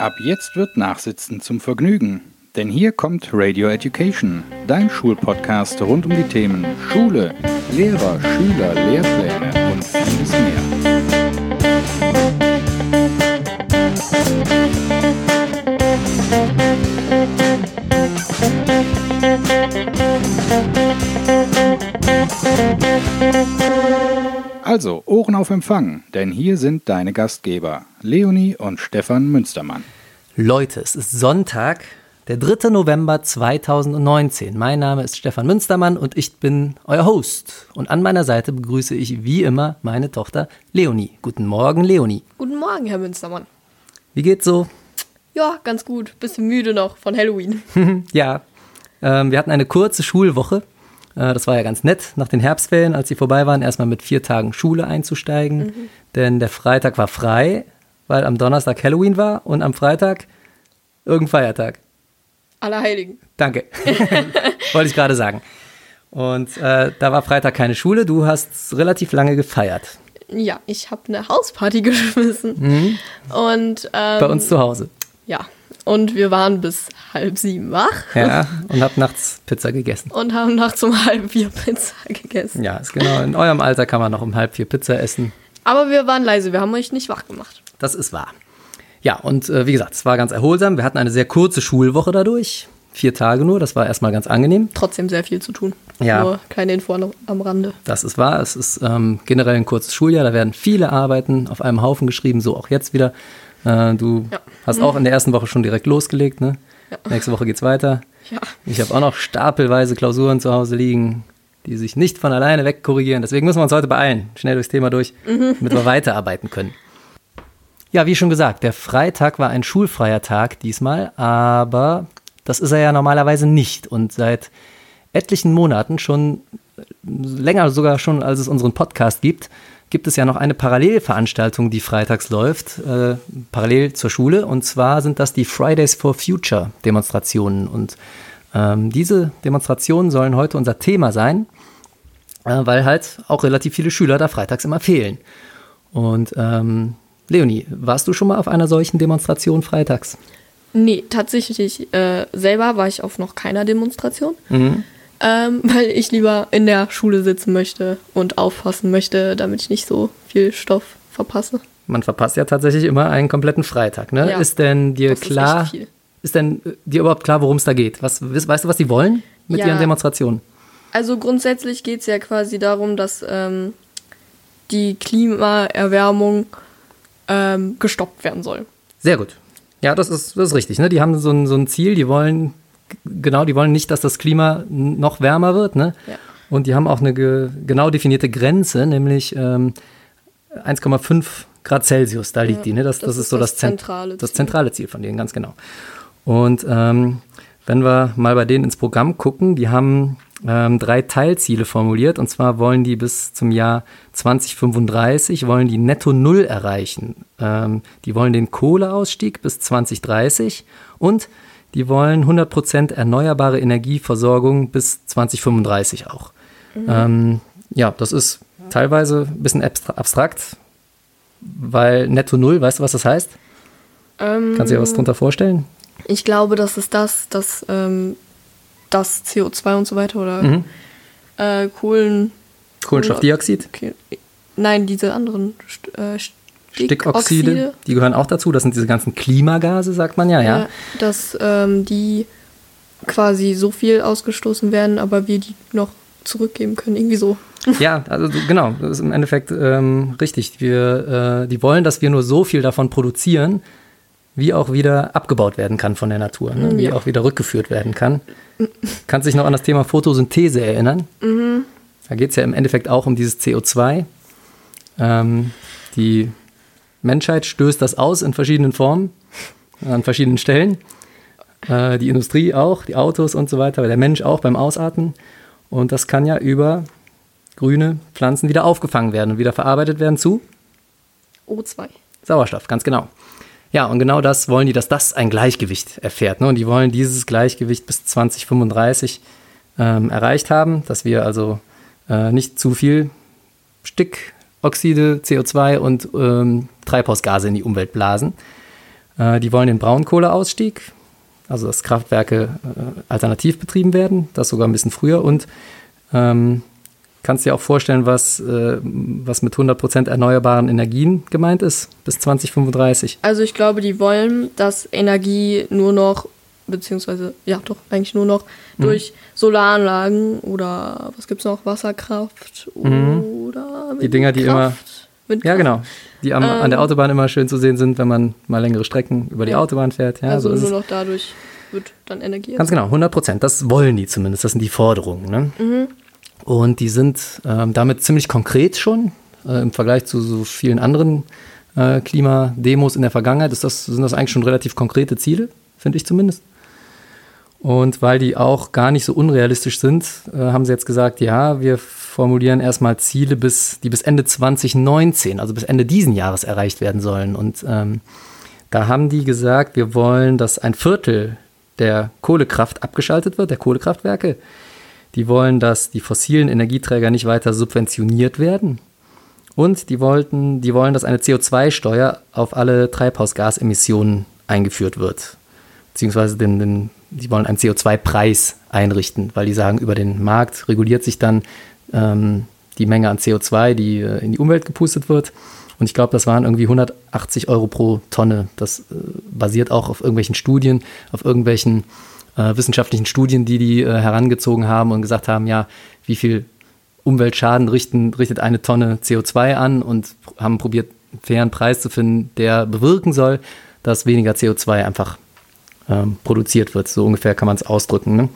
Ab jetzt wird Nachsitzen zum Vergnügen. Denn hier kommt Radio Education, dein Schulpodcast rund um die Themen Schule, Lehrer, Schüler, Lehrpläne und vieles mehr. Also, Ohren auf Empfang, denn hier sind deine Gastgeber, Leonie und Stefan Münstermann. Leute, es ist Sonntag, der 3. November 2019. Mein Name ist Stefan Münstermann und ich bin euer Host. Und an meiner Seite begrüße ich wie immer meine Tochter Leonie. Guten Morgen, Leonie. Guten Morgen, Herr Münstermann. Wie geht's so? Ja, ganz gut. Bisschen müde noch von Halloween. ja, ähm, wir hatten eine kurze Schulwoche. Äh, das war ja ganz nett, nach den Herbstferien, als sie vorbei waren, erstmal mit vier Tagen Schule einzusteigen. Mhm. Denn der Freitag war frei, weil am Donnerstag Halloween war und am Freitag irgendein Feiertag. Allerheiligen. Danke. Wollte ich gerade sagen. Und äh, da war Freitag keine Schule. Du hast relativ lange gefeiert. Ja, ich habe eine Hausparty geschmissen. Und ähm, Bei uns zu Hause. ja. Und wir waren bis halb sieben wach Ja. Und hab nachts Pizza gegessen. und haben nachts um halb vier Pizza gegessen. Ja, ist genau. In eurem Alter kann man noch um halb vier Pizza essen. Aber wir waren leise, wir haben euch nicht wach gemacht. Das ist wahr. Ja, und äh, wie gesagt, es war ganz erholsam. Wir hatten eine sehr kurze Schulwoche dadurch. Vier Tage nur. Das war erstmal ganz angenehm. Trotzdem sehr viel zu tun. Ja. Nur kleine Info am- am Rande. Das ist wahr. Es ist ähm, generell ein kurzes Schuljahr. Da werden viele Arbeiten auf einem Haufen geschrieben, so auch jetzt wieder. Äh, du Ja. hast auch in der ersten Woche schon direkt losgelegt. Ne? Ja. Nächste Woche geht's weiter. Ja. Ich habe auch noch stapelweise Klausuren zu Hause liegen, die sich nicht von alleine wegkorrigieren. Deswegen müssen wir uns heute beeilen. Schnell durchs Thema durch, damit wir weiterarbeiten können. Ja, wie schon gesagt, der Freitag war ein schulfreier Tag diesmal, aber das ist er ja normalerweise nicht. Und seit etlichen Monaten, schon länger sogar schon, als es unseren Podcast gibt, gibt es ja noch eine Parallelveranstaltung, die freitags läuft, äh, parallel zur Schule. Und zwar sind das die Fridays for Future Demonstrationen. Und ähm, diese Demonstrationen sollen heute unser Thema sein, äh, weil halt auch relativ viele Schüler da freitags immer fehlen. Und ähm, Leonie, warst du schon mal auf einer solchen Demonstration freitags? Nee, tatsächlich äh, selber war ich auf noch keiner Demonstration. Mhm. Ähm, weil ich lieber in der Schule sitzen möchte und aufpassen möchte, damit ich nicht so viel Stoff verpasse. Man verpasst ja tatsächlich immer einen kompletten Freitag. Ne? Ja, ist denn dir ist klar, viel. ist denn äh, dir überhaupt klar, worum es da geht? Was, weißt du, was die wollen mit Ja. ihren Demonstrationen? Also grundsätzlich geht es ja quasi darum, dass ähm, die Klimaerwärmung ähm, gestoppt werden soll. Sehr gut. Ja, das ist, das ist richtig. Ne? Die haben so ein, so ein Ziel, die wollen, genau, die wollen nicht, dass das Klima noch wärmer wird. Ne? Ja. Und die haben auch eine ge genau definierte Grenze, nämlich ähm, 1,5 Grad Celsius, da liegt Ja, die. Ne? Das, das, das ist so das das, Zent- zentrale das Ziel. zentrale Ziel von denen, ganz genau. Und ähm, wenn wir mal bei denen ins Programm gucken, die haben ähm, drei Teilziele formuliert. Und zwar wollen die bis zum Jahr 2035, wollen die Netto Null erreichen. Ähm, die wollen den Kohleausstieg bis 2030 und die wollen 100% erneuerbare Energieversorgung bis 2035 auch. Ähm, ja, das ist teilweise ein bisschen abstra- abstrakt, weil Netto Null, weißt du, was das heißt? Ähm, Kannst du dir was drunter vorstellen? Ich glaube, das ist das, dass ähm, das CO2 und so weiter oder Mhm. äh, Kohlen. Kohlenstoffdioxid, Okay. Nein, diese anderen äh, Stickoxide, die gehören auch dazu. Das sind diese ganzen Klimagase, sagt man ja, ja. Ja, dass ähm, die quasi so viel ausgestoßen werden, aber wir die noch zurückgeben können. Irgendwie so. Ja, also genau, das ist im Endeffekt ähm, richtig. Wir, äh, die wollen, dass wir nur so viel davon produzieren, wie auch wieder abgebaut werden kann von der Natur, ne? wie Ja. auch wieder rückgeführt werden kann. Kannst dich noch an das Thema Photosynthese erinnern? Da geht es ja im Endeffekt auch um dieses CO2. Ähm, die Menschheit stößt das aus in verschiedenen Formen, an verschiedenen Stellen. Äh, die Industrie auch, die Autos und so weiter, aber der Mensch auch beim Ausatmen. Und das kann ja über grüne Pflanzen wieder aufgefangen werden und wieder verarbeitet werden zu O2. Sauerstoff, ganz genau. Ja, und genau das wollen die, dass das ein Gleichgewicht erfährt. Ne? Und die wollen dieses Gleichgewicht bis 2035 ähm, erreicht haben, dass wir also äh, nicht zu viel Stickoxide, CO2 und ähm, Treibhausgase in die Umwelt blasen. Äh, die wollen den Braunkohleausstieg, also dass Kraftwerke äh, alternativ betrieben werden, das sogar ein bisschen früher. Und ähm, kannst dir auch vorstellen, was, äh, was mit 100% erneuerbaren Energien gemeint ist bis 2035? Also ich glaube, die wollen, dass Energie nur noch, beziehungsweise, ja doch, eigentlich nur noch mhm. durch Solaranlagen oder was gibt es noch, Wasserkraft mhm. oder Die Dinger, die immer... Windkraft. Ja, genau. Die am, ähm, an der ähm. Autobahn immer schön zu sehen sind, wenn man mal längere Strecken über die ja. Autobahn fährt. Ja, also so nur noch dadurch wird dann Energie. Ganz genau, 100 Prozent. Das wollen die zumindest. Das sind die Forderungen. Ne? Mhm. Und die sind ähm, damit ziemlich konkret schon äh, im Vergleich zu so vielen anderen äh, Klimademos in der Vergangenheit. Ist das, sind das eigentlich schon relativ konkrete Ziele, finde ich zumindest. Und weil die auch gar nicht so unrealistisch sind, äh, haben sie jetzt gesagt, ja, wir formulieren erstmal Ziele, bis, die bis Ende 2019, also bis Ende diesen Jahres erreicht werden sollen. Und ähm, da haben die gesagt, wir wollen, dass ein Viertel der Kohlekraft abgeschaltet wird, der Kohlekraftwerke. Die wollen, dass die fossilen Energieträger nicht weiter subventioniert werden. Und die, wollten, die wollen, dass eine CO2-Steuer auf alle Treibhausgasemissionen eingeführt wird. Beziehungsweise den, den die wollen einen CO2-Preis einrichten, weil die sagen, über den Markt reguliert sich dann ähm, die Menge an CO2, die äh, in die Umwelt gepustet wird. Und ich glaube, das waren irgendwie 180 Euro pro Tonne. Das äh, basiert auch auf irgendwelchen Studien, auf irgendwelchen äh, wissenschaftlichen Studien, die die äh, herangezogen haben und gesagt haben, ja, wie viel Umweltschaden richten, richtet eine Tonne CO2 an und haben probiert, einen fairen Preis zu finden, der bewirken soll, dass weniger CO2 einfach ähm, produziert wird. So ungefähr kann man es ausdrücken. Ne?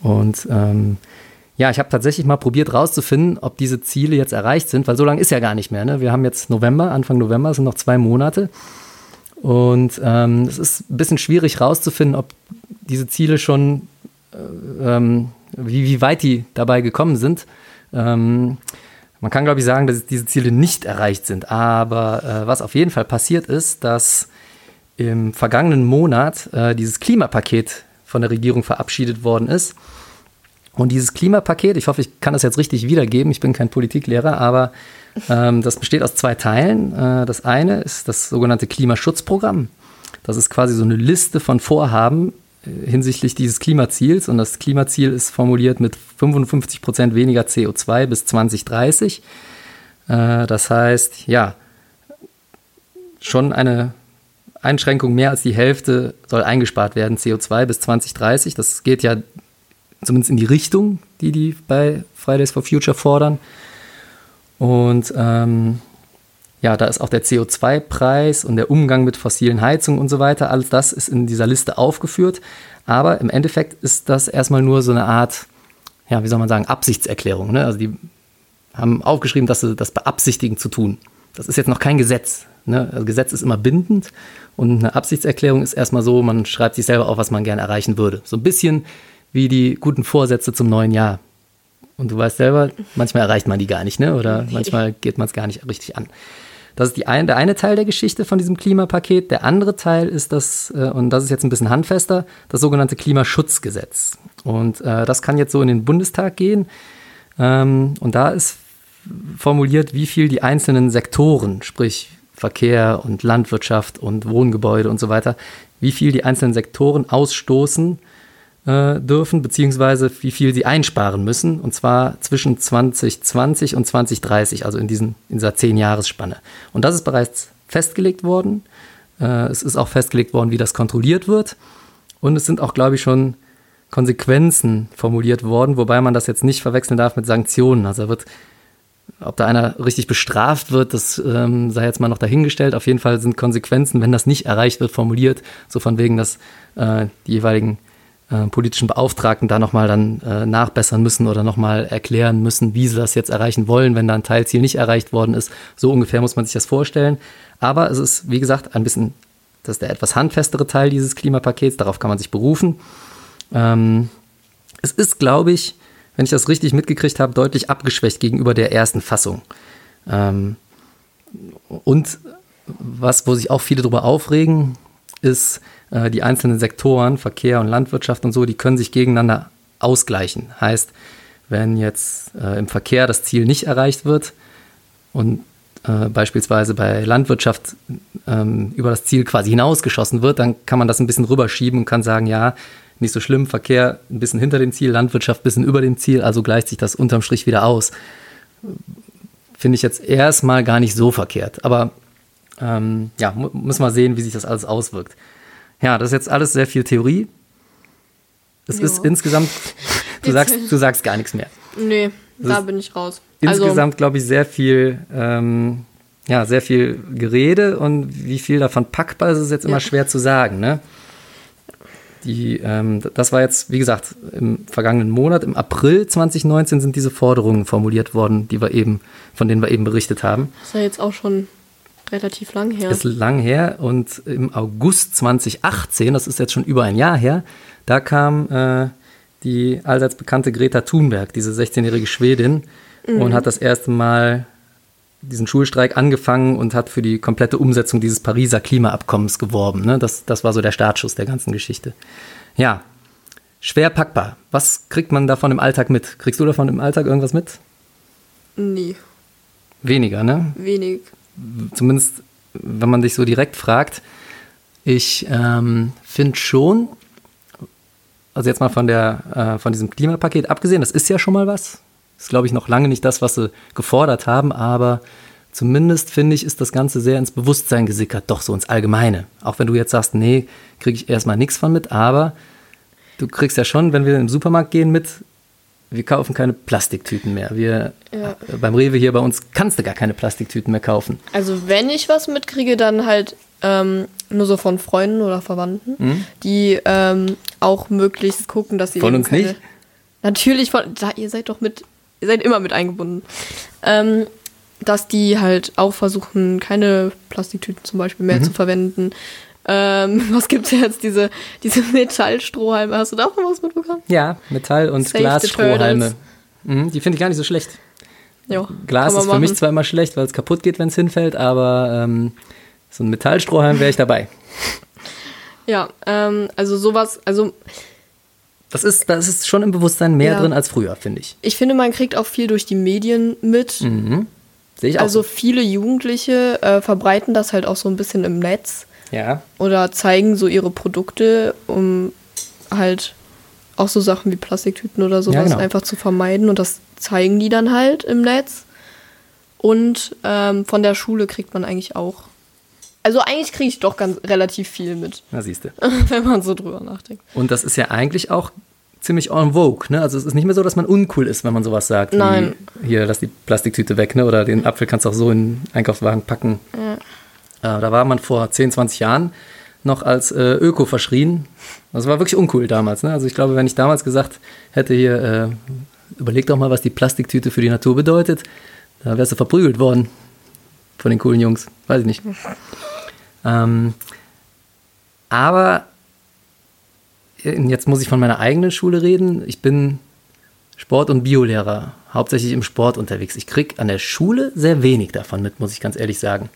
Und ähm, ja, ich habe tatsächlich mal probiert rauszufinden, ob diese Ziele jetzt erreicht sind, weil so lange ist ja gar nicht mehr. Ne? Wir haben jetzt November, Anfang November, es sind noch zwei Monate. Und ähm, es ist ein bisschen schwierig rauszufinden, ob diese Ziele schon, äh, ähm, wie, wie weit die dabei gekommen sind. Ähm, man kann, glaube ich, sagen, dass diese Ziele nicht erreicht sind. Aber äh, was auf jeden Fall passiert ist, dass im vergangenen Monat äh, dieses Klimapaket von der Regierung verabschiedet worden ist. Und dieses Klimapaket, ich hoffe, ich kann das jetzt richtig wiedergeben, ich bin kein Politiklehrer, aber ähm, das besteht aus zwei Teilen. Äh, das eine ist das sogenannte Klimaschutzprogramm. Das ist quasi so eine Liste von Vorhaben äh, hinsichtlich dieses Klimaziels. Und das Klimaziel ist formuliert mit 55 Prozent weniger CO2 bis 2030. Äh, das heißt, ja, schon eine Einschränkung, mehr als die Hälfte soll eingespart werden, CO2 bis 2030. Das geht ja zumindest in die Richtung, die die bei Fridays for Future fordern. Und ähm, ja, da ist auch der CO2-Preis und der Umgang mit fossilen Heizungen und so weiter. Alles das ist in dieser Liste aufgeführt. Aber im Endeffekt ist das erstmal nur so eine Art, ja, wie soll man sagen, Absichtserklärung. Ne? Also die haben aufgeschrieben, dass sie das beabsichtigen zu tun. Das ist jetzt noch kein Gesetz. Ne? Also Gesetz ist immer bindend und eine Absichtserklärung ist erstmal so, man schreibt sich selber auf, was man gerne erreichen würde. So ein bisschen wie die guten Vorsätze zum neuen Jahr. Und du weißt selber, manchmal erreicht man die gar nicht, ne? oder manchmal geht man es gar nicht richtig an. Das ist ein, der eine Teil der Geschichte von diesem Klimapaket. Der andere Teil ist das, äh, und das ist jetzt ein bisschen handfester, das sogenannte Klimaschutzgesetz. Und äh, das kann jetzt so in den Bundestag gehen. Ähm, und da ist formuliert, wie viel die einzelnen Sektoren, sprich Verkehr und Landwirtschaft und Wohngebäude und so weiter, wie viel die einzelnen Sektoren ausstoßen äh, dürfen, beziehungsweise wie viel sie einsparen müssen, und zwar zwischen 2020 und 2030, also in, diesen, in dieser Zehn-Jahres-Spanne. Und das ist bereits festgelegt worden. Äh, es ist auch festgelegt worden, wie das kontrolliert wird. Und es sind auch, glaube ich, schon Konsequenzen formuliert worden, wobei man das jetzt nicht verwechseln darf mit Sanktionen. Also wird ob da einer richtig bestraft wird, das ähm, sei jetzt mal noch dahingestellt. Auf jeden Fall sind Konsequenzen, wenn das nicht erreicht wird, formuliert, so von wegen, dass äh, die jeweiligen äh, politischen Beauftragten da nochmal dann äh, nachbessern müssen oder nochmal erklären müssen, wie sie das jetzt erreichen wollen, wenn da ein Teilziel nicht erreicht worden ist. So ungefähr muss man sich das vorstellen. Aber es ist, wie gesagt, ein bisschen, das ist der etwas handfestere Teil dieses Klimapakets, darauf kann man sich berufen. Ähm, es ist, glaube ich, wenn ich das richtig mitgekriegt habe, deutlich abgeschwächt gegenüber der ersten Fassung. Ähm, und was, wo sich auch viele darüber aufregen, ist, äh, die einzelnen Sektoren, Verkehr und Landwirtschaft und so, die können sich gegeneinander ausgleichen. Heißt, wenn jetzt äh, im Verkehr das Ziel nicht erreicht wird und äh, beispielsweise bei Landwirtschaft ähm, über das Ziel quasi hinausgeschossen wird, dann kann man das ein bisschen rüberschieben und kann sagen, ja, nicht so schlimm, Verkehr ein bisschen hinter dem Ziel, Landwirtschaft ein bisschen über dem Ziel, also gleicht sich das unterm Strich wieder aus. Finde ich jetzt erstmal gar nicht so verkehrt. Aber ähm, ja, mu muss mal sehen, wie sich das alles auswirkt. Ja, das ist jetzt alles sehr viel Theorie. Es Ja. ist insgesamt, du sagst, du sagst gar nichts mehr. Nee, Das da bin ich raus. Also, Insgesamt, glaube ich, sehr viel, ähm, ja, sehr viel Gerede und wie viel davon packbar ist, ist jetzt immer Ja. schwer zu sagen. Ne? Die, ähm, das war jetzt, wie gesagt, im vergangenen Monat, im April 2019 sind diese Forderungen formuliert worden, die wir eben, von denen wir eben berichtet haben. Das ist ja jetzt auch schon relativ lang her. Ist lang her und im August 2018, das ist jetzt schon über ein Jahr her, da kam äh, die allseits bekannte Greta Thunberg, diese 16-jährige Schwedin, und hat das erste Mal diesen Schulstreik angefangen und hat für die komplette Umsetzung dieses Pariser Klimaabkommens geworben. Ne? Das, das war so der Startschuss der ganzen Geschichte. Ja, schwer packbar. Was kriegt man davon im Alltag mit? Kriegst du davon im Alltag irgendwas mit? nee, Weniger, ne? wenig. zumindest wenn man dich so direkt fragt, ich ähm, finde schon, also jetzt mal von, der, äh, von diesem Klimapaket abgesehen, das ist ja schon mal was. Ist, glaube ich, noch lange nicht das, was sie gefordert haben, aber zumindest finde ich, ist das Ganze sehr ins Bewusstsein gesickert, doch so ins Allgemeine. Auch wenn du jetzt sagst, nee, kriege ich erstmal nichts von mit, aber du kriegst ja schon, wenn wir im Supermarkt gehen, mit, wir kaufen keine Plastiktüten mehr. Wir, Ja. äh, beim Rewe hier bei uns kannst du gar keine Plastiktüten mehr kaufen. Also wenn ich was mitkriege, dann halt ähm, nur so von Freunden oder Verwandten, Mhm. die ähm, auch möglichst gucken, dass sie Von uns keine, nicht? Natürlich von, da, ihr seid doch mit, ihr seid immer mit eingebunden. Ähm, dass die halt auch versuchen, keine Plastiktüten zum Beispiel Mhm. mehr zu verwenden. Ähm, was gibt's jetzt? Diese, diese Metallstrohhalme. Hast du da auch noch was mitbekommen? Ja, Metall- und Glasstrohhalme. Mhm, die finde ich gar nicht so schlecht. Ja, Glas ist für mich machen. zwar immer schlecht, weil es kaputt geht, wenn es hinfällt, aber ähm, so ein Metallstrohhalm wäre ich dabei. Ja, ähm, also sowas, also Das ist, das ist schon im Bewusstsein mehr Ja. drin als früher, finde ich. ich finde, man kriegt auch viel durch die Medien mit. Mhm. Sehe ich auch. Also so. viele Jugendliche äh, verbreiten das halt auch so ein bisschen im Netz Ja. oder zeigen so ihre Produkte, um halt auch so Sachen wie Plastiktüten oder sowas genau. einfach zu vermeiden. Und das zeigen die dann halt im Netz. Und ähm, von der Schule kriegt man eigentlich auch. Also eigentlich kriege ich doch ganz relativ viel mit, Na, siehst du. wenn man so drüber nachdenkt. Und das ist ja eigentlich auch ziemlich en vogue, ne? Also es ist nicht mehr so, dass man uncool ist, wenn man sowas sagt. Nein. Wie, hier, lass die Plastiktüte weg, ne? Oder den Apfel kannst du auch so in den Einkaufswagen packen. Äh, da war man vor 10, 20 Jahren noch als äh, Öko verschrien. Das war wirklich uncool damals, ne? Also ich glaube, wenn ich damals gesagt hätte hier, äh, überleg doch mal, was die Plastiktüte für die Natur bedeutet, da wärst du verprügelt worden von den coolen Jungs. Weiß ich nicht. Ähm, aber äh, jetzt muss ich von meiner eigenen Schule reden. Ich bin Sport- und Biolehrer, hauptsächlich im Sport unterwegs. Ich kriege an der Schule sehr wenig davon mit, muss ich ganz ehrlich sagen.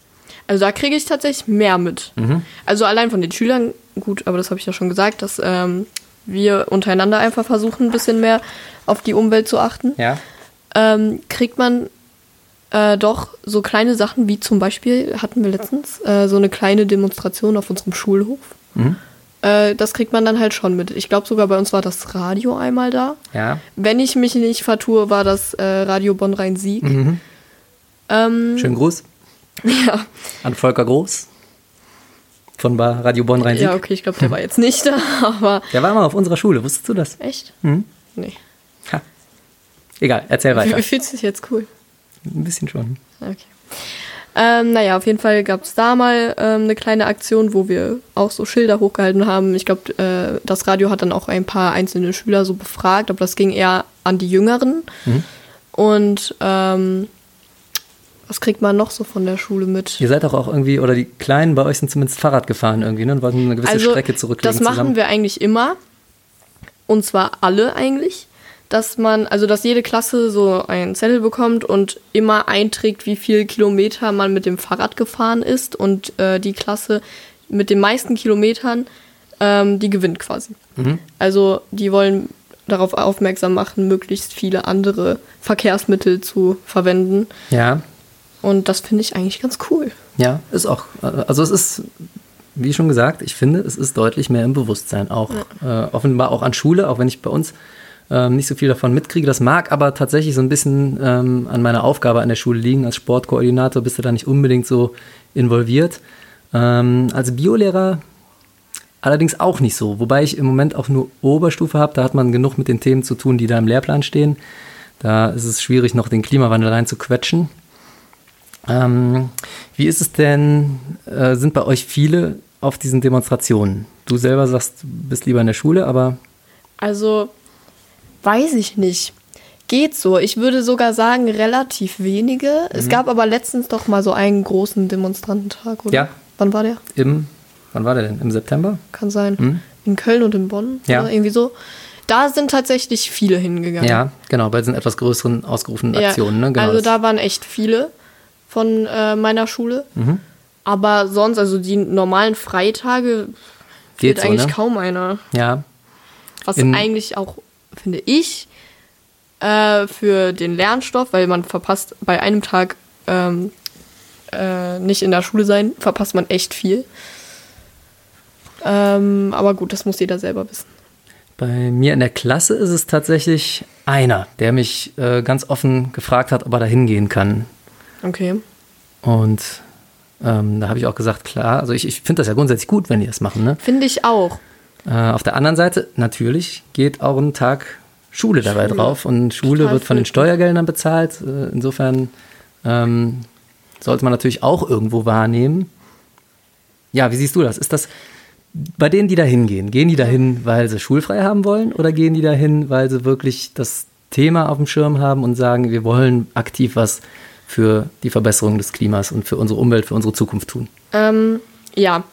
Also da kriege ich tatsächlich mehr mit. Mhm. Also allein von den Schülern, gut, aber das habe ich ja schon gesagt, dass ähm, wir untereinander einfach versuchen, ein bisschen mehr auf die Umwelt zu achten. Ja. ähm, kriegt man äh, doch so kleine Sachen wie zum Beispiel hatten wir letztens äh, so eine kleine Demonstration auf unserem Schulhof. Mhm. Äh, das kriegt man dann halt schon mit. Ich glaube sogar bei uns war das Radio einmal da. Ja. Wenn ich mich nicht vertue, war das äh, Radio Bonn-Rhein-Sieg. Mhm. Ähm, Schönen Gruß ja. an Volker Groß von Radio Bonn Rhein-Sieg. ja, okay, ich glaube, der war jetzt nicht da, aber Der war mal auf unserer Schule, wusstest du das? echt? Mhm. Nee. Ha. Egal, erzähl weiter. Wie fühlt sich jetzt cool? Ein bisschen schon. Okay. Ähm, naja, auf jeden Fall gab es da mal ähm, eine kleine Aktion, wo wir auch so Schilder hochgehalten haben. Ich glaube, äh, das Radio hat dann auch ein paar einzelne Schüler so befragt, aber das ging eher an die Jüngeren. Mhm. Und ähm, was kriegt man noch so von der Schule mit? Ihr seid doch auch irgendwie, oder die Kleinen bei euch sind zumindest Fahrrad gefahren irgendwie, ne? Und wollten eine gewisse Strecke zurücklegen Also, das machen zusammen. wir eigentlich immer. Und zwar alle eigentlich. Dass man, also dass jede Klasse so einen Zettel bekommt und immer einträgt, wie viel Kilometer man mit dem Fahrrad gefahren ist. Und äh, die Klasse mit den meisten Kilometern, ähm, die gewinnt quasi. Mhm. Also die wollen darauf aufmerksam machen, möglichst viele andere Verkehrsmittel zu verwenden. Ja. Und das finde ich eigentlich ganz cool. Ja, ist auch, also es ist, wie schon gesagt, ich finde, es ist deutlich mehr im Bewusstsein. Auch ja. äh, offenbar auch an Schule, auch wenn ich bei uns ähm, nicht so viel davon mitkriege. Das mag aber tatsächlich so ein bisschen ähm, an meiner Aufgabe an der Schule liegen. Als Sportkoordinator bist du da nicht unbedingt so involviert. Ähm, als Biolehrer allerdings auch nicht so. Wobei ich im Moment auch nur Oberstufe habe. Da hat man genug mit den Themen zu tun, die da im Lehrplan stehen. Da ist es schwierig, noch den Klimawandel reinzuquetschen. Ähm, wie ist es denn, äh, sind bei euch viele auf diesen Demonstrationen? Du selber sagst, du bist lieber in der Schule, aber. Also Weiß ich nicht. Geht so. Ich würde sogar sagen, relativ wenige. Mhm. Es gab aber letztens doch mal so einen großen Demonstrantentag, oder? Ja. Wann war der? Im, wann war der denn? Im September? Kann sein. Mhm. In Köln und in Bonn. Ja. Oder irgendwie so. Da sind tatsächlich viele hingegangen. Ja, genau, bei diesen etwas größeren ausgerufenen Aktionen. Ja, ne? genau also da waren echt viele von äh, meiner Schule. Mhm. Aber sonst, also die normalen Freitage, geht, geht so, eigentlich ne? kaum einer. Ja. Was in, eigentlich auch finde ich, äh, für den Lernstoff, weil man verpasst bei einem Tag ähm, äh, nicht in der Schule sein, verpasst man echt viel. Ähm, aber gut, das muss jeder selber wissen. Bei mir in der Klasse ist es tatsächlich einer, der mich äh, ganz offen gefragt hat, ob er da hingehen kann. Okay. Und ähm, da habe ich auch gesagt, klar, also ich, ich finde das ja grundsätzlich gut, wenn die das machen. Ne? Finde ich auch. Äh, auf der anderen Seite, natürlich geht auch ein Tag Schule dabei Schule. drauf und Schule Total wird von den Steuergeldern bezahlt. Äh, insofern ähm, sollte man natürlich auch irgendwo wahrnehmen. Ja, wie siehst du das? Ist das bei denen, die da hingehen, gehen die dahin, weil sie schulfrei haben wollen oder gehen die dahin, weil sie wirklich das Thema auf dem Schirm haben und sagen, wir wollen aktiv was für die Verbesserung des Klimas und für unsere Umwelt, für unsere Zukunft tun? Ähm, ja,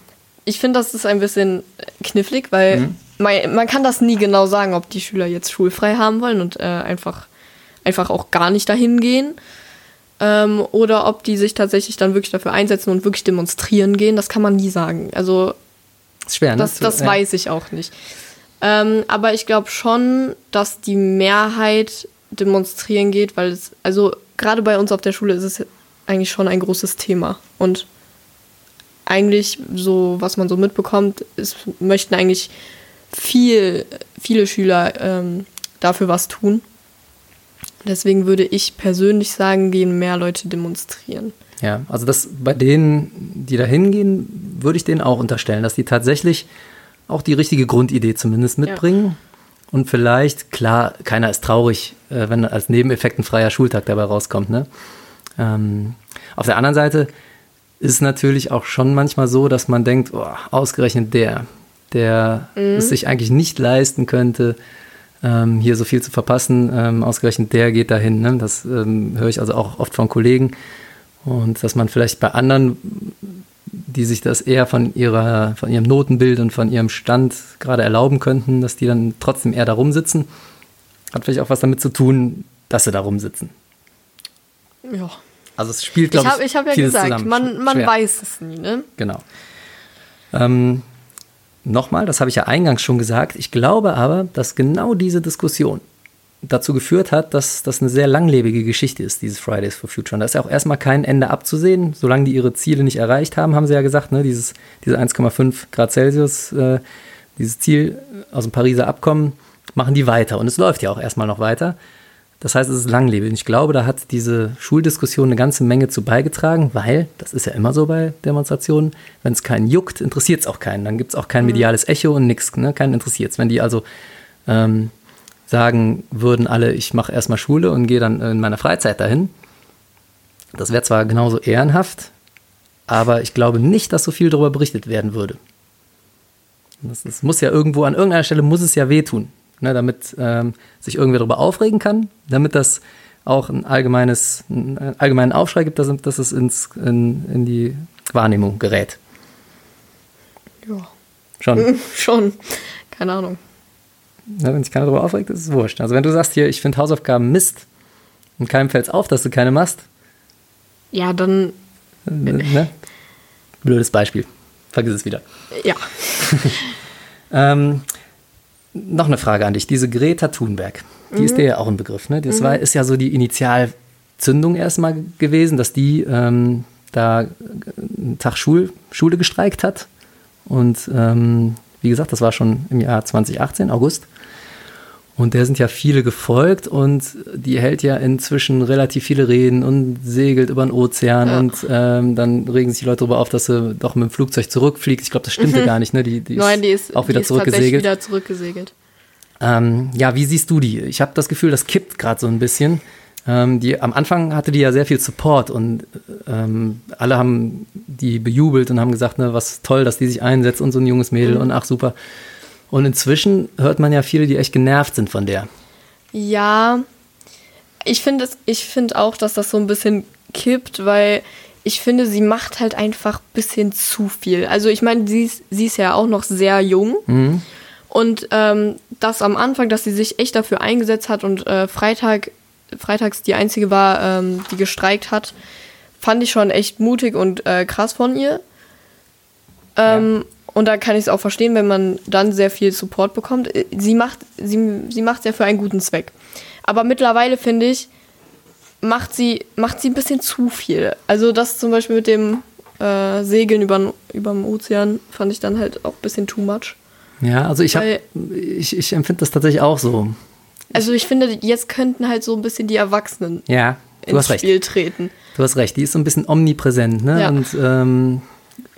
ich finde, das ist ein bisschen knifflig, weil mhm. man, man kann das nie genau sagen, ob die Schüler jetzt schulfrei haben wollen und äh, einfach, einfach auch gar nicht dahin gehen. Ähm, oder ob die sich tatsächlich dann wirklich dafür einsetzen und wirklich demonstrieren gehen, das kann man nie sagen. Also ist schwer, ne? das, das ja. weiß ich auch nicht. Ähm, aber ich glaube schon, dass die Mehrheit demonstrieren geht, weil es, also gerade bei uns auf der Schule ist es eigentlich schon ein großes Thema. Und eigentlich so, was man so mitbekommt, ist, möchten eigentlich viel, viele Schüler ähm, dafür was tun. Deswegen würde ich persönlich sagen, gehen mehr Leute demonstrieren. Ja, also das bei denen, die da hingehen, würde ich denen auch unterstellen, dass die tatsächlich auch die richtige Grundidee zumindest mitbringen. Ja. Und vielleicht, klar, keiner ist traurig, äh, wenn als Nebeneffekt ein freier Schultag dabei rauskommt. Ne? Ähm, auf der anderen Seite ist natürlich auch schon manchmal so, dass man denkt, oh, ausgerechnet der, der mhm. es sich eigentlich nicht leisten könnte, ähm, hier so viel zu verpassen, ähm, ausgerechnet der geht dahin. Ne? Das ähm, höre ich also auch oft von Kollegen. Und dass man vielleicht bei anderen, die sich das eher von, ihrer, von ihrem Notenbild und von ihrem Stand gerade erlauben könnten, dass die dann trotzdem eher da rumsitzen, hat vielleicht auch was damit zu tun, dass sie da rumsitzen. Ja. Also es spielt, glaube ich, hab, ich habe ja gesagt, zusammen. man, man weiß es nie, ne? Genau. Ähm, Nochmal, das habe ich ja eingangs schon gesagt, ich glaube aber, dass genau diese Diskussion dazu geführt hat, dass das eine sehr langlebige Geschichte ist, dieses Fridays for Future. Und da ist ja auch erstmal kein Ende abzusehen. Solange die ihre Ziele nicht erreicht haben, haben sie ja gesagt, ne, dieses, diese 1,5 Grad Celsius, äh, dieses Ziel aus dem Pariser Abkommen, machen die weiter. Und es läuft ja auch erstmal noch weiter. Das heißt, es ist langlebig. Und ich glaube, da hat diese Schuldiskussion eine ganze Menge zu beigetragen, weil, das ist ja immer so bei Demonstrationen, wenn es keinen juckt, interessiert es auch keinen. Dann gibt es auch kein mhm. mediales Echo und nichts, ne? keinen interessiert es. Wenn die also ähm, sagen würden, alle, ich mache erstmal Schule und gehe dann in meiner Freizeit dahin, das wäre zwar genauso ehrenhaft, aber ich glaube nicht, dass so viel darüber berichtet werden würde. Das, das muss ja irgendwo, an irgendeiner Stelle muss es ja wehtun ne, damit ähm, sich irgendwer darüber aufregen kann, damit das auch ein allgemeines, einen allgemeinen Aufschrei gibt, dass, dass es ins, in, in die Wahrnehmung gerät. Ja. Schon? Schon. Keine Ahnung. Ja, wenn sich keiner darüber aufregt, ist es wurscht. Also wenn du sagst hier, ich finde Hausaufgaben Mist und keinem fällt es auf, dass du keine machst. Ja, dann. Äh, ne? Blödes Beispiel. Vergiss es wieder. Ja. ähm, noch eine Frage an dich. Diese Greta Thunberg, die mhm. ist dir ja auch ein Begriff, ne? Das mhm. war, ist ja so die Initial, Zündung erstmal gewesen, dass die ähm, da einen Tag Schul Schule gestreikt hat. Und ähm, wie gesagt, das war schon im Jahr 2018, August. Und der sind ja viele gefolgt und die hält ja inzwischen relativ viele Reden und segelt über den Ozean Ja. und ähm, dann regen sich die Leute darüber auf, dass sie doch mit dem Flugzeug zurückfliegt. Ich glaube, das stimmte gar nicht, ne? Die, die Nein, die ist, auch wieder die zurückgesegelt. wieder zurückgesegelt. Ähm, ja, wie siehst du die? Ich habe das Gefühl, das kippt gerade so ein bisschen. Ähm, die, am Anfang hatte die ja sehr viel Support und ähm, alle haben die bejubelt und haben gesagt, ne, was toll, dass die sich einsetzt und so ein junges Mädel und ach super. Und inzwischen hört man ja viele, die echt genervt sind von der. Ja, ich finde finde auch, dass das so ein bisschen kippt, weil ich finde, sie macht halt einfach ein bisschen zu viel. Also ich meine, sie ist, sie ist ja auch noch sehr jung. Und ähm, das am Anfang, dass sie sich echt dafür eingesetzt hat und äh, Freitag, freitags die einzige war, ähm, die gestreikt hat, fand ich schon echt mutig und äh, krass von ihr. Ähm, Und da kann ich es auch verstehen, wenn man dann sehr viel Support bekommt. Äh, Sie macht sie, sie macht ja für einen guten Zweck. Aber mittlerweile finde ich, macht sie, macht sie ein bisschen zu viel. Also das zum Beispiel mit dem äh, Segeln über dem Ozean fand ich dann halt auch ein bisschen too much. Ja, also ich, hab- Weil- ich, ich empfinde das tatsächlich auch so. Also ich finde, jetzt könnten halt so ein bisschen die Erwachsenen Ja, du ins hast recht. Spiel treten. Du hast recht, die ist so ein bisschen omnipräsent ne? Ja. und ähm,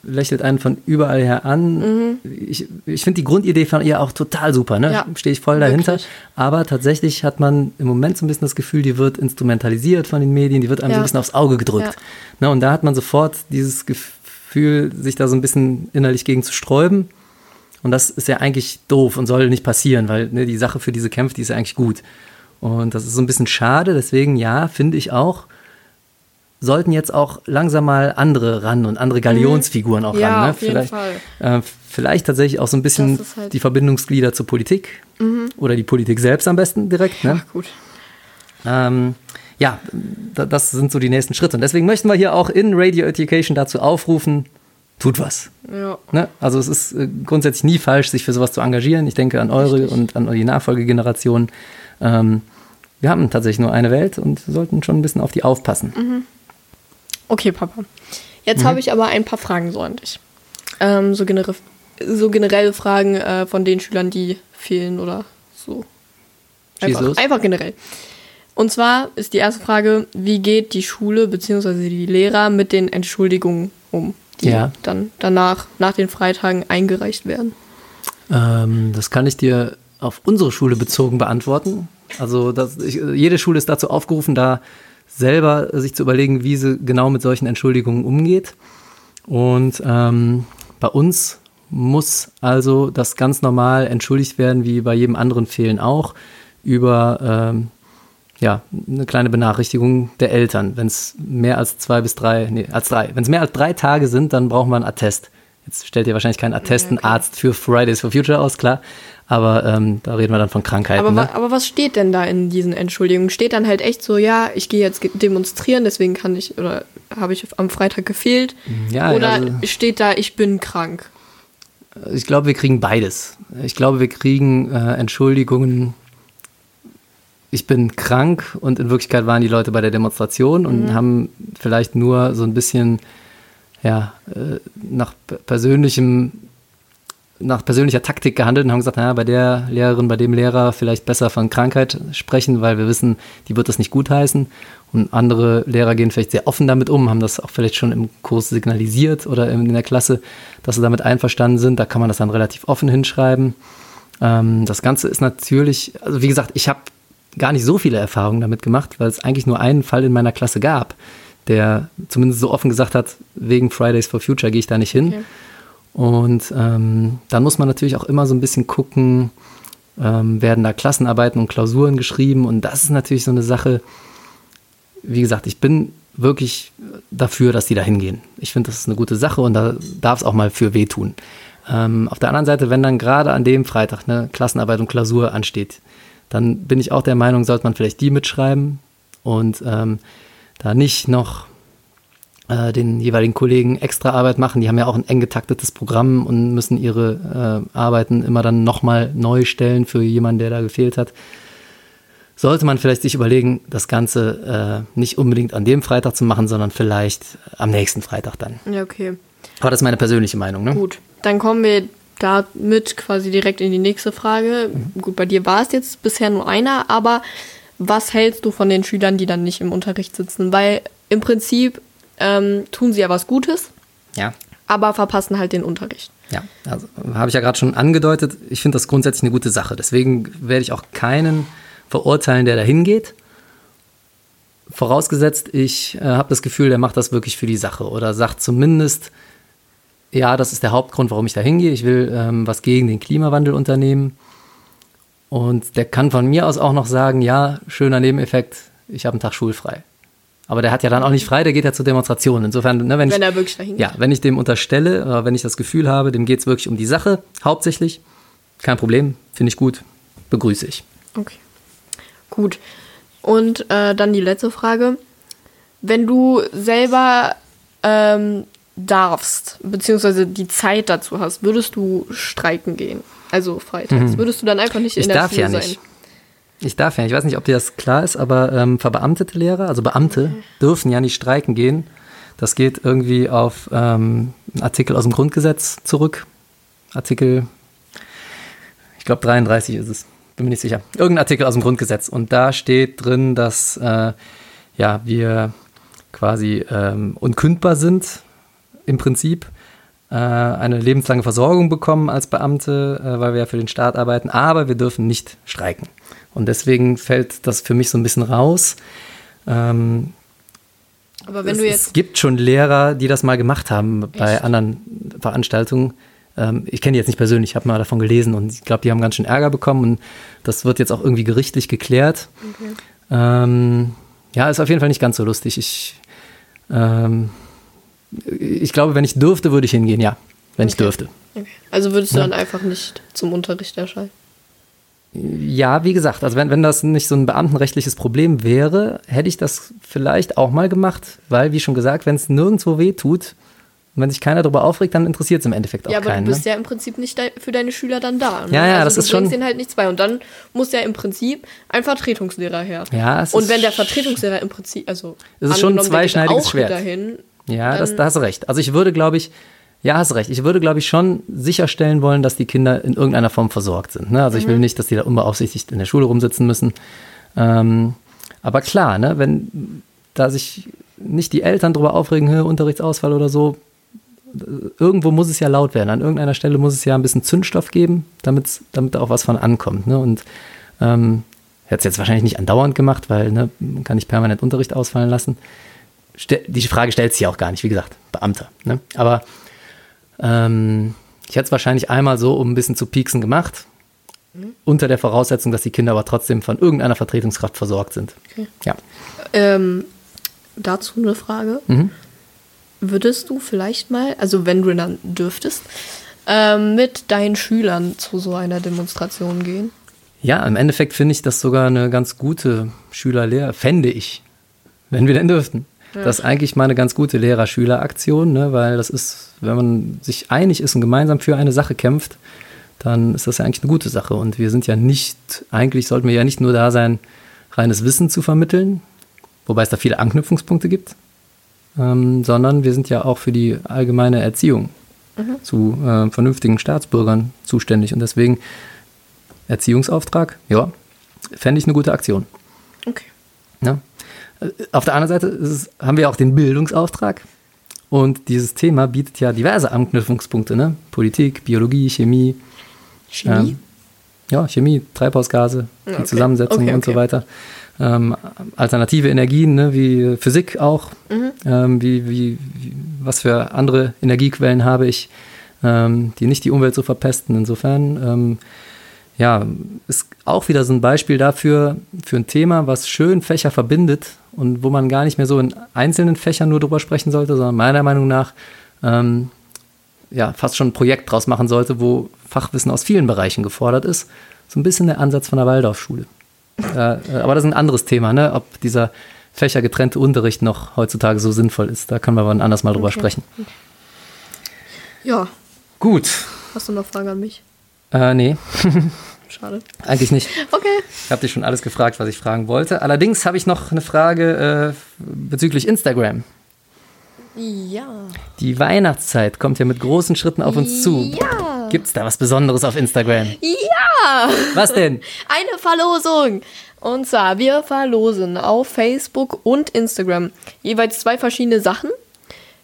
lächelt einen von überall her an. Ich, ich finde die Grundidee von ihr auch total super, ne? Mhm. Ja, stehe ich voll dahinter. wirklich. Aber tatsächlich hat man im Moment so ein bisschen das Gefühl, die wird instrumentalisiert von den Medien, die wird einem so Ja. ein bisschen aufs Auge gedrückt. Ne? Und da hat man sofort dieses Gefühl, sich da so ein bisschen innerlich gegen zu sträuben. Und das ist ja eigentlich doof und soll nicht passieren, weil ne, die Sache für diese Kämpfe, die ist ja eigentlich gut. Und das ist so ein bisschen schade. Deswegen, ja, finde ich auch, sollten jetzt auch langsam mal andere ran und andere Galionsfiguren auch Mhm. Ja, ran. Ne? auf jeden vielleicht, Fall. Äh, vielleicht tatsächlich auch so ein bisschen halt- Mhm. die Verbindungsglieder zur Politik oder die Politik selbst am besten direkt. Ne? Ach gut. Ähm, ja, da, das sind so die nächsten Schritte. Und deswegen möchten wir hier auch in Radio Education dazu aufrufen, tut was. Ja. Ne? Also es ist äh, grundsätzlich nie falsch, sich für sowas zu engagieren. Ich denke an eure Richtig. und an die Nachfolgegeneration. Ähm, wir haben tatsächlich nur eine Welt und sollten schon ein bisschen auf die aufpassen. Okay, Papa. Jetzt Mhm. habe ich aber ein paar Fragen so an dich. Ähm, so, genere so generelle Fragen äh, von den Schülern, die fehlen oder so. Einfach, einfach generell. Und zwar ist die erste Frage, wie geht die Schule bzw. die Lehrer mit den Entschuldigungen um, die Ja. dann danach, nach den Freitagen eingereicht werden? Ähm, das kann ich dir auf unsere Schule bezogen beantworten. Also das, ich, jede Schule ist dazu aufgerufen, da selber sich zu überlegen, wie sie genau mit solchen Entschuldigungen umgeht. Und ähm, bei uns muss also das ganz normal entschuldigt werden, wie bei jedem anderen Fehlen auch, über ähm, ja, eine kleine Benachrichtigung der Eltern. Wenn es mehr als zwei bis drei, nee, als drei, wenn es mehr als drei Tage sind, dann brauchen wir einen Attest. Jetzt stellt ihr wahrscheinlich keinen Attest, einen Arzt für Fridays for Future aus, klar. Aber ähm, da reden wir dann von Krankheiten. Aber, ne? aber was steht denn da in diesen Entschuldigungen? Steht dann halt echt so, ja, ich gehe jetzt demonstrieren, deswegen kann ich oder habe ich am Freitag gefehlt? Ja, oder also- steht da, ich bin krank? Ich glaube, wir kriegen beides. Ich glaube, wir kriegen äh, Entschuldigungen. Ich bin krank und in Wirklichkeit waren die Leute bei der Demonstration und haben vielleicht nur so ein bisschen ja, äh, nach persönlichem nach persönlicher Taktik gehandelt und haben gesagt, naja, bei der Lehrerin, bei dem Lehrer vielleicht besser von Krankheit sprechen, weil wir wissen, die wird das nicht gutheißen. Und andere Lehrer gehen vielleicht sehr offen damit um, haben das auch vielleicht schon im Kurs signalisiert oder in der Klasse, dass sie damit einverstanden sind. Da kann man das dann relativ offen hinschreiben. Ähm, das Ganze ist natürlich, also wie gesagt, ich habe gar nicht so viele Erfahrungen damit gemacht, weil es eigentlich nur einen Fall in meiner Klasse gab, der zumindest so offen gesagt hat, wegen Fridays for Future gehe ich da nicht hin. Okay. Und ähm, dann muss man natürlich auch immer so ein bisschen gucken, ähm, werden da Klassenarbeiten und Klausuren geschrieben. Und das ist natürlich so eine Sache, wie gesagt, ich bin wirklich dafür, dass die da hingehen. Ich finde, das ist eine gute Sache und da darf es auch mal für wehtun. Ähm, auf der anderen Seite, wenn dann gerade an dem Freitag eine Klassenarbeit und Klausur ansteht, dann bin ich auch der Meinung, sollte man vielleicht die mitschreiben und ähm, da nicht noch äh, den jeweiligen Kollegen extra Arbeit machen. Die haben ja auch ein eng getaktetes Programm und müssen ihre äh, Arbeiten immer dann nochmal neu stellen für jemanden, der da gefehlt hat. sollte man vielleicht sich überlegen, das Ganze äh, nicht unbedingt an dem Freitag zu machen, sondern vielleicht am nächsten Freitag dann. Ja, okay. Aber das ist meine persönliche Meinung. Ne? Gut, dann kommen wir damit quasi direkt in die nächste Frage. Mhm. Gut, bei dir war es jetzt bisher nur einer, aber was hältst du von den Schülern, die dann nicht im Unterricht sitzen? Weil im Prinzip ähm, tun sie ja was Gutes, Ja. aber verpassen halt den Unterricht. Ja, also habe ich ja gerade schon angedeutet. Ich finde das grundsätzlich eine gute Sache. Deswegen werde ich auch keinen verurteilen, der da hingeht. Vorausgesetzt, ich äh, habe das Gefühl, der macht das wirklich für die Sache oder sagt zumindest, ja, das ist der Hauptgrund, warum ich da hingehe. Ich will ähm, was gegen den Klimawandel unternehmen. Und der kann von mir aus auch noch sagen, ja, schöner Nebeneffekt, ich habe einen Tag schulfrei. Aber der hat ja dann auch nicht frei, der geht ja zur Demonstration. Insofern, ne, wenn, Wenn ich, er wirklich dahin ja, wenn ich dem unterstelle, oder wenn ich das Gefühl habe, dem geht es wirklich um die Sache, hauptsächlich, kein Problem, finde ich gut, begrüße ich. Okay. Gut. Und äh, dann die letzte Frage. Wenn du selber ähm, darfst, beziehungsweise die Zeit dazu hast, würdest du streiken gehen? Also freitags. Würdest du dann einfach nicht in Ich der darf Schule ja sein? nicht. Ich darf ja nicht. Ich weiß nicht, ob dir das klar ist, aber ähm, verbeamtete Lehrer, also Beamte, dürfen ja nicht streiken gehen. Das geht irgendwie auf ähm, einen Artikel aus dem Grundgesetz zurück. Artikel, ich glaube 33 ist es, bin mir nicht sicher. Irgendein Artikel aus dem Grundgesetz. Und da steht drin, dass äh, ja, wir quasi ähm, unkündbar sind im Prinzip eine lebenslange Versorgung bekommen als Beamte, äh, weil wir ja für den Staat arbeiten, aber wir dürfen nicht streiken. Und deswegen fällt das für mich so ein bisschen raus. Ähm, Aber wenn es, du es jetzt. gibt schon Lehrer, die das mal gemacht haben bei Echt? anderen Veranstaltungen. Ähm, ich kenne die jetzt nicht persönlich, ich habe mal davon gelesen und ich glaube, die haben ganz schön Ärger bekommen und das wird jetzt auch irgendwie gerichtlich geklärt. Ähm, ja, ist auf jeden Fall nicht ganz so lustig. Ich, ähm, ich glaube, wenn ich dürfte, würde ich hingehen, ja. Wenn ich Okay. dürfte. Okay. Also würdest du Ja. dann einfach nicht zum Unterricht erscheinen? Ja, wie gesagt, also wenn, wenn das nicht so ein beamtenrechtliches Problem wäre, hätte ich das vielleicht auch mal gemacht, weil, wie schon gesagt, wenn es nirgendwo weh tut und wenn sich keiner darüber aufregt, dann interessiert es im Endeffekt auch Ja, aber keinen. du bist ne? ja im Prinzip nicht de- für deine Schüler dann da. Ne? Ja, ja, also das du ist schon- bringst denen halt nichts bei. Und dann muss ja im Prinzip ein Vertretungslehrer her. Ja, es Und ist wenn der Vertretungslehrer im Prinzip, also Es ist schon ein zweischneidiges Schwert. Dahin, Ja, das, dann- da hast du recht. Also ich würde, glaube ich, ja, hast recht. Ich würde, glaube ich, schon sicherstellen wollen, dass die Kinder in irgendeiner Form versorgt sind. Ne? Also ich will nicht, dass die da unbeaufsichtigt in der Schule rumsitzen müssen. Ähm, aber klar, ne, wenn da sich nicht die Eltern drüber aufregen, "Hä, Unterrichtsausfall oder so, irgendwo muss es ja laut werden. An irgendeiner Stelle muss es ja ein bisschen Zündstoff geben, damit's, damit da auch was von ankommt. Ne? Und ähm, hätte es jetzt wahrscheinlich nicht andauernd gemacht, weil ne, man kann nicht permanent Unterricht ausfallen lassen. Die Frage stellt sich ja auch gar nicht, wie gesagt, Beamter. Ne? Aber ähm, ich hätte es wahrscheinlich einmal so, um ein bisschen zu pieksen gemacht, unter der Voraussetzung, dass die Kinder aber trotzdem von irgendeiner Vertretungskraft versorgt sind. Okay. Ja. Ähm, dazu eine Frage. Mhm. Würdest du vielleicht mal, also wenn du dann dürftest, ähm, mit deinen Schülern zu so einer Demonstration gehen? Ja, im Endeffekt finde ich das sogar eine ganz gute Schüler-Lehrer, fände ich, wenn wir denn dürften. Das ist eigentlich mal eine ganz gute Lehrer-Schüler-Aktion, ne? weil das ist, wenn man sich einig ist und gemeinsam für eine Sache kämpft, dann ist das ja eigentlich eine gute Sache. Und wir sind ja nicht, eigentlich sollten wir ja nicht nur da sein, reines Wissen zu vermitteln, wobei es da viele Anknüpfungspunkte gibt, ähm, sondern wir sind ja auch für die allgemeine Erziehung zu äh, vernünftigen Staatsbürgern zuständig. Und deswegen Erziehungsauftrag, ja, fände ich eine gute Aktion. Okay. Ja. Auf der anderen Seite es, haben wir auch den Bildungsauftrag. Und dieses Thema bietet ja diverse Anknüpfungspunkte, ne? Politik, Biologie, Chemie. Chemie? Ähm, ja, Chemie, Treibhausgase, die Okay. Zusammensetzung Okay, und so okay. weiter. Ähm, alternative Energien, ne, wie Physik auch. Mhm. Ähm, wie, wie, wie, was für andere Energiequellen habe ich, ähm, die nicht die Umwelt so verpesten. Insofern, ähm, ja, ist auch wieder so ein Beispiel dafür, für ein Thema, was schön Fächer verbindet und wo man gar nicht mehr so in einzelnen Fächern nur drüber sprechen sollte, sondern meiner Meinung nach ähm, ja, fast schon ein Projekt draus machen sollte, wo Fachwissen aus vielen Bereichen gefordert ist. So ein bisschen der Ansatz von der Waldorfschule. Äh, äh, aber das ist ein anderes Thema, ne? ob dieser fächergetrennte Unterricht noch heutzutage so sinnvoll ist. Da können wir aber ein anderes Mal drüber Okay. sprechen. Ja. Gut. Hast du noch Fragen an mich? Äh, nee. schade. Eigentlich nicht. Okay. Ich habe dich schon alles gefragt, was ich fragen wollte. Allerdings habe ich noch eine Frage äh, bezüglich Instagram. Ja. Die Weihnachtszeit kommt ja mit großen Schritten auf uns zu. Ja. Gibt's da was Besonderes auf Instagram? Ja. Was denn? Eine Verlosung. Und zwar, wir verlosen auf Facebook und Instagram jeweils zwei verschiedene Sachen.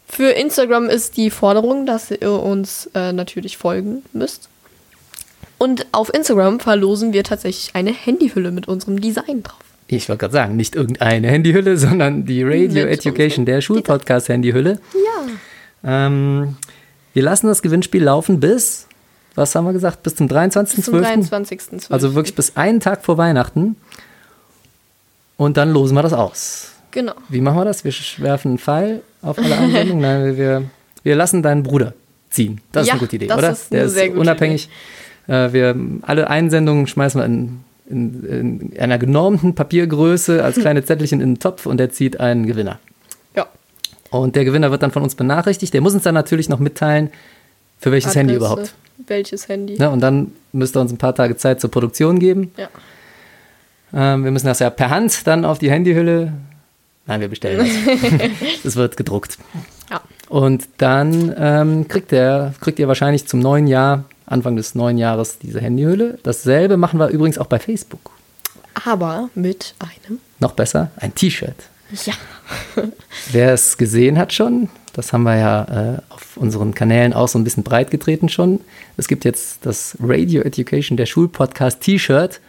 Für Instagram ist die Forderung, dass ihr uns äh, natürlich folgen müsst. Und auf Instagram verlosen wir tatsächlich eine Handyhülle mit unserem Design drauf. Ich wollte gerade sagen, nicht irgendeine Handyhülle, sondern die Radio Mit Education, der Schulpodcast-Handyhülle. Ja. Ähm, wir lassen das Gewinnspiel laufen bis, was haben wir gesagt, bis zum 23.12. Zum 23.12. Also wirklich bis einen Tag vor Weihnachten. Und dann losen wir das aus. Genau. Wie machen wir das? Wir werfen einen Pfeil auf alle Einsendungen? Nein, wir, wir lassen deinen Bruder ziehen. Das ist Ja, eine gute Idee, das oder? ist Der eine ist sehr gute unabhängig. Äh, wir, alle Einsendungen schmeißen wir in, in, in einer genormten Papiergröße als kleine Zettelchen in den Topf und der zieht einen Gewinner. Ja. Und der Gewinner wird dann von uns benachrichtigt. Der muss uns dann natürlich noch mitteilen, für welches Handy Adresse, überhaupt. Welches Handy? Ne? Und dann müsst ihr uns ein paar Tage Zeit zur Produktion geben. Ja. Ähm, wir müssen das ja per Hand dann auf die Handyhülle. Nein, wir bestellen das. Es wird gedruckt. Ja. Und dann ähm, kriegt, der, kriegt ihr wahrscheinlich zum neuen Jahr, Anfang des neuen Jahres, diese Handyhülle. Dasselbe machen wir übrigens auch bei Facebook. Aber mit einem. Noch besser, ein T-Shirt. Ja. Wer es gesehen hat schon, das haben wir ja äh, auf unseren Kanälen auch so ein bisschen breit getreten schon. Es gibt jetzt das Radio Education, der Schulpodcast T-Shirt.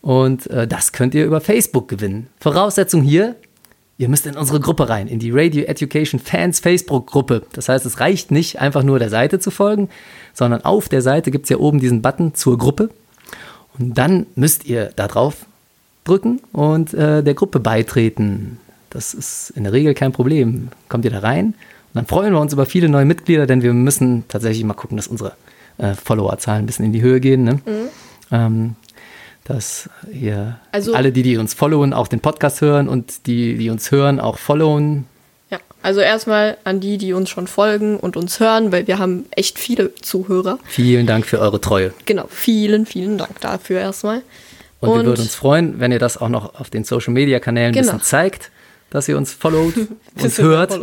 Und äh, das könnt ihr über Facebook gewinnen. Voraussetzung hier, ihr müsst in unsere Gruppe rein, in die Radio Education Fans Facebook-Gruppe. Das heißt, es reicht nicht, einfach nur der Seite zu folgen, sondern auf der Seite gibt es ja oben diesen Button zur Gruppe. Und dann müsst ihr da drauf drücken und äh, der Gruppe beitreten. Das ist in der Regel kein Problem. Kommt ihr da rein und dann freuen wir uns über viele neue Mitglieder, denn wir müssen tatsächlich mal gucken, dass unsere äh, Followerzahlen ein bisschen in die Höhe gehen. Ne? Ähm, dass ihr Also- alle, die, die uns followen, auch den Podcast hören und die, die uns hören, auch followen. Ja. Also erstmal an die, die uns schon folgen und uns hören, weil wir haben echt viele Zuhörer. Vielen Dank für eure Treue. Genau. Vielen, vielen Dank dafür erstmal. Und, wir würden uns freuen, wenn ihr das auch noch auf den Social Media Kanälen ein Genau. bisschen zeigt, dass ihr uns followt, uns hört.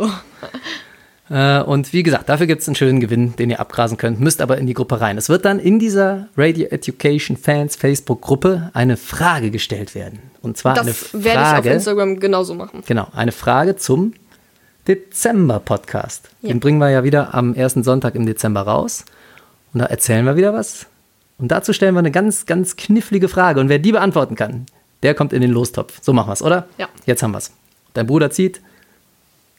Äh, und wie gesagt, dafür gibt es einen schönen Gewinn, den ihr abgrasen könnt, müsst aber in die Gruppe rein. Es wird dann in dieser Radio Education Fans Facebook-Gruppe eine Frage gestellt werden. Und zwar eine Das werde ich auf Frage. Instagram genauso machen. Genau, eine Frage zum Dezember-Podcast. Ja. Den bringen wir ja wieder am ersten Sonntag im Dezember raus. Und da erzählen wir wieder was. Und dazu stellen wir eine ganz, ganz knifflige Frage. Und wer die beantworten kann, der kommt in den Lostopf. So machen wir es, oder? Ja. Jetzt haben wir es. Dein Bruder zieht,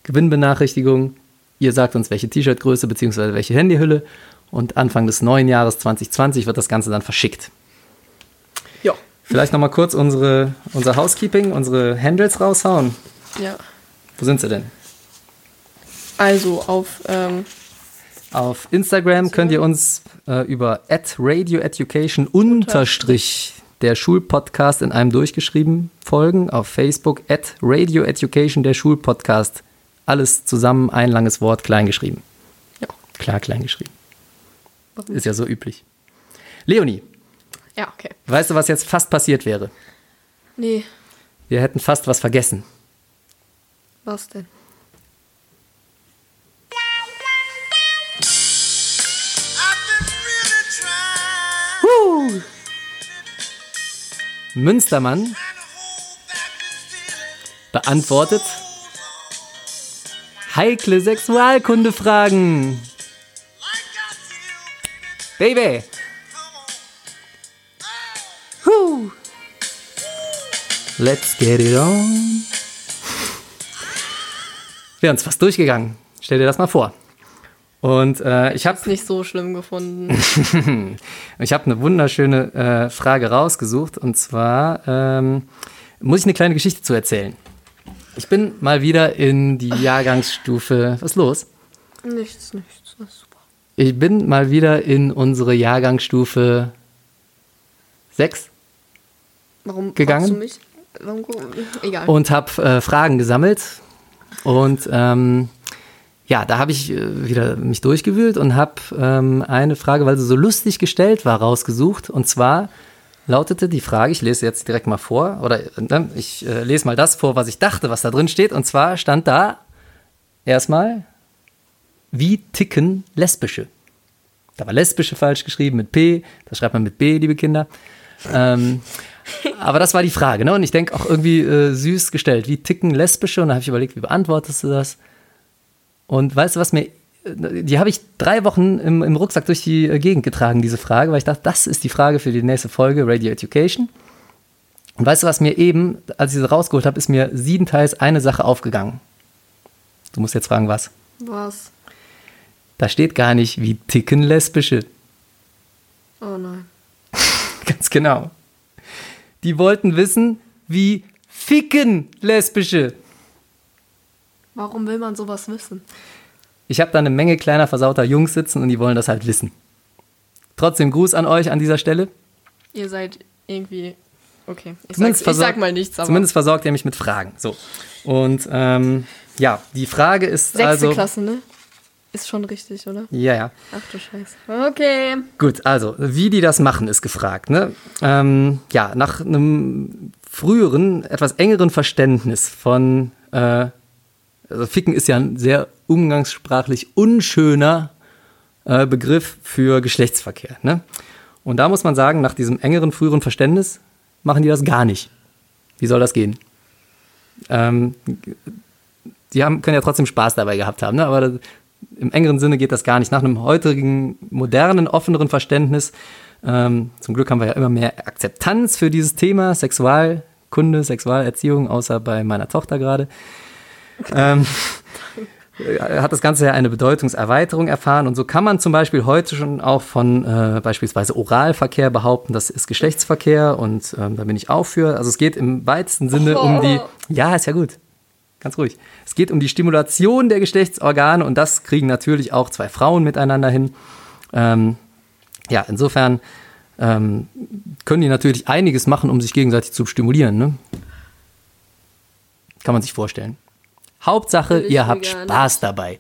Gewinnbenachrichtigung. Ihr sagt uns, welche T-Shirt-Größe bzw. welche Handyhülle. Und Anfang des neuen Jahres 2020 wird das Ganze dann verschickt. Ja. Vielleicht nochmal kurz unsere, unser Housekeeping, unsere Handles raushauen. Ja. Wo sind sie denn? Also auf, ähm, Auf Instagram könnt ihr uns äh, über @radioeducation unterstrich der Schulpodcast in einem durchgeschrieben folgen. Auf Facebook @radioeducation der Schulpodcast. Alles zusammen, ein langes Wort, klein geschrieben. ja. Klar, klein geschrieben. Ist ja so üblich. Leonie, Ja, okay. weißt du, was jetzt fast passiert wäre? Nee, Wir hätten fast was vergessen. was denn? Münstermann beantwortet heikle Sexualkundefragen. Baby. Woo. Let's get it on. Wir haben es fast durchgegangen. Stell dir das mal vor. Und äh, ich habe Ist nicht so schlimm gefunden. ich habe eine wunderschöne äh, Frage rausgesucht und zwar ähm, muss ich eine kleine Geschichte zu erzählen. Ich bin mal wieder in die Jahrgangsstufe. Was ist los? nichts, nichts. Das ist super. Ich bin mal wieder in unsere Jahrgangsstufe 6 Warum Gegangen? du mich? Warum, egal. und habe äh, Fragen gesammelt. Und ähm, ja, da habe ich äh, wieder mich durchgewühlt und habe ähm, eine Frage, weil sie so lustig gestellt war, rausgesucht. Und zwar lautete die Frage, ich lese jetzt direkt mal vor, oder ne, ich äh, lese mal das vor, was ich dachte, was da drin steht. Und zwar stand da erstmal, wie ticken Lesbische? Da war Lesbische falsch geschrieben mit P, da schreibt man mit B, liebe Kinder. Ähm, aber das war die Frage, ne? Und ich denke auch irgendwie äh, süß gestellt. Wie ticken Lesbische? Und da habe ich überlegt, wie beantwortest du das? Und weißt du, was mir. Die habe ich drei Wochen im, im Rucksack durch die äh, Gegend getragen, diese Frage, weil ich dachte, das ist die Frage für die nächste Folge, Radio Education. Und weißt du, was mir eben, als ich sie rausgeholt habe, ist mir siebenteils eine Sache aufgegangen. Du musst jetzt fragen, was? Was? Da steht gar nicht, wie ticken Lesbische. Oh nein. Ganz genau. Die wollten wissen, wie ficken Lesbische. Warum will man sowas wissen? Ich habe da eine Menge kleiner versauter Jungs sitzen und die wollen das halt wissen. Trotzdem Gruß an euch an dieser Stelle. Ihr seid irgendwie. Okay, ich, Zumindest sag, ich versorgt- sag mal nichts, aber. Zumindest versorgt ihr mich mit Fragen. So. Und ähm, ja, die Frage ist Sechste also. Klasse, ne? Ist schon richtig, oder? Ja, ja. Ach du Scheiße. Okay. Gut, also, wie die das machen, ist gefragt. Ne? Ähm, ja, nach einem früheren, etwas engeren Verständnis von, äh, also Ficken ist ja ein sehr umgangssprachlich unschöner äh, Begriff für Geschlechtsverkehr. Ne? Und da muss man sagen, nach diesem engeren, früheren Verständnis machen die das gar nicht. Wie soll das gehen? Ähm, die haben, können ja trotzdem Spaß dabei gehabt haben, ne? aber das, im engeren Sinne geht das gar nicht. Nach einem heutigen, modernen, offeneren Verständnis, ähm, zum Glück haben wir ja immer mehr Akzeptanz für dieses Thema, Sexualkunde, Sexualerziehung, außer bei meiner Tochter gerade. Ähm, hat das Ganze ja eine Bedeutungserweiterung erfahren und so kann man zum Beispiel heute schon auch von äh, beispielsweise Oralverkehr behaupten, das ist Geschlechtsverkehr und ähm, da bin ich auch für. Also es geht im weitesten Sinne um die, ja, ist ja gut, ganz ruhig. Es geht um die Stimulation der Geschlechtsorgane und das kriegen natürlich auch zwei Frauen miteinander hin. Ähm, ja, insofern ähm, können die natürlich einiges machen, um sich gegenseitig zu stimulieren. Ne? Kann man sich vorstellen. Hauptsache, ihr habt Spaß dabei.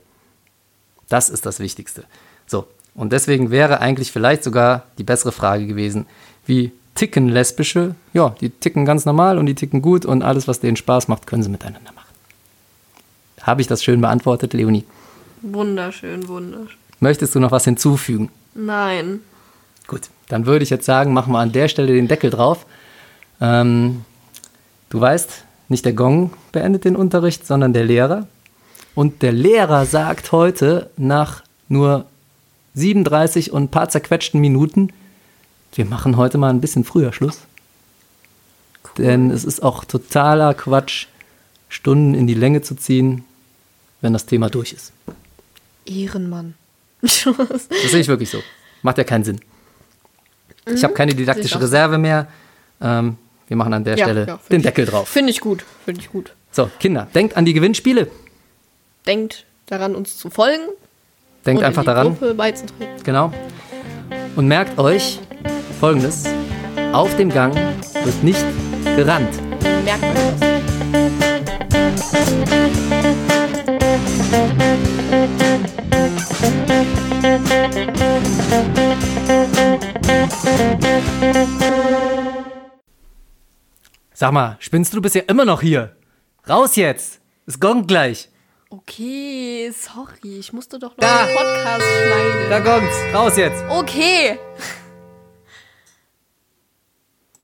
Das ist das Wichtigste. So, und deswegen wäre eigentlich vielleicht sogar die bessere Frage gewesen, wie ticken Lesbische? Ja, die ticken ganz normal und die ticken gut und alles, was denen Spaß macht, können sie miteinander machen. Habe ich das schön beantwortet, Leonie? Wunderschön, wunderschön. Möchtest du noch was hinzufügen? Nein. Gut, dann würde ich jetzt sagen, machen wir an der Stelle den Deckel drauf. Ähm, du weißt, nicht der Gong beendet den Unterricht, sondern der Lehrer. Und der Lehrer sagt heute nach nur 37 und ein paar zerquetschten Minuten, wir machen heute mal ein bisschen früher Schluss. Denn es ist auch totaler Quatsch, Stunden in die Länge zu ziehen, wenn das Thema durch ist. Ehrenmann. Das sehe ich wirklich so. Macht ja keinen Sinn. Ich habe keine didaktische. Reserve mehr. Ähm, wir machen an der Ja, Stelle ja, den ich- Deckel drauf. Finde ich gut. Finde ich gut. So, Kinder, denkt an die Gewinnspiele. Denkt daran, uns zu folgen. Denkt einfach daran. Genau. Und merkt euch folgendes: Auf dem Gang wird nicht gerannt. Merkt euch das. Sag mal, spinnst du, du bist ja immer noch hier. Raus jetzt. Es gongt gleich. Okay, sorry. Ich musste doch noch Da. den Podcast schneiden. Da gongt's. Raus jetzt. Okay.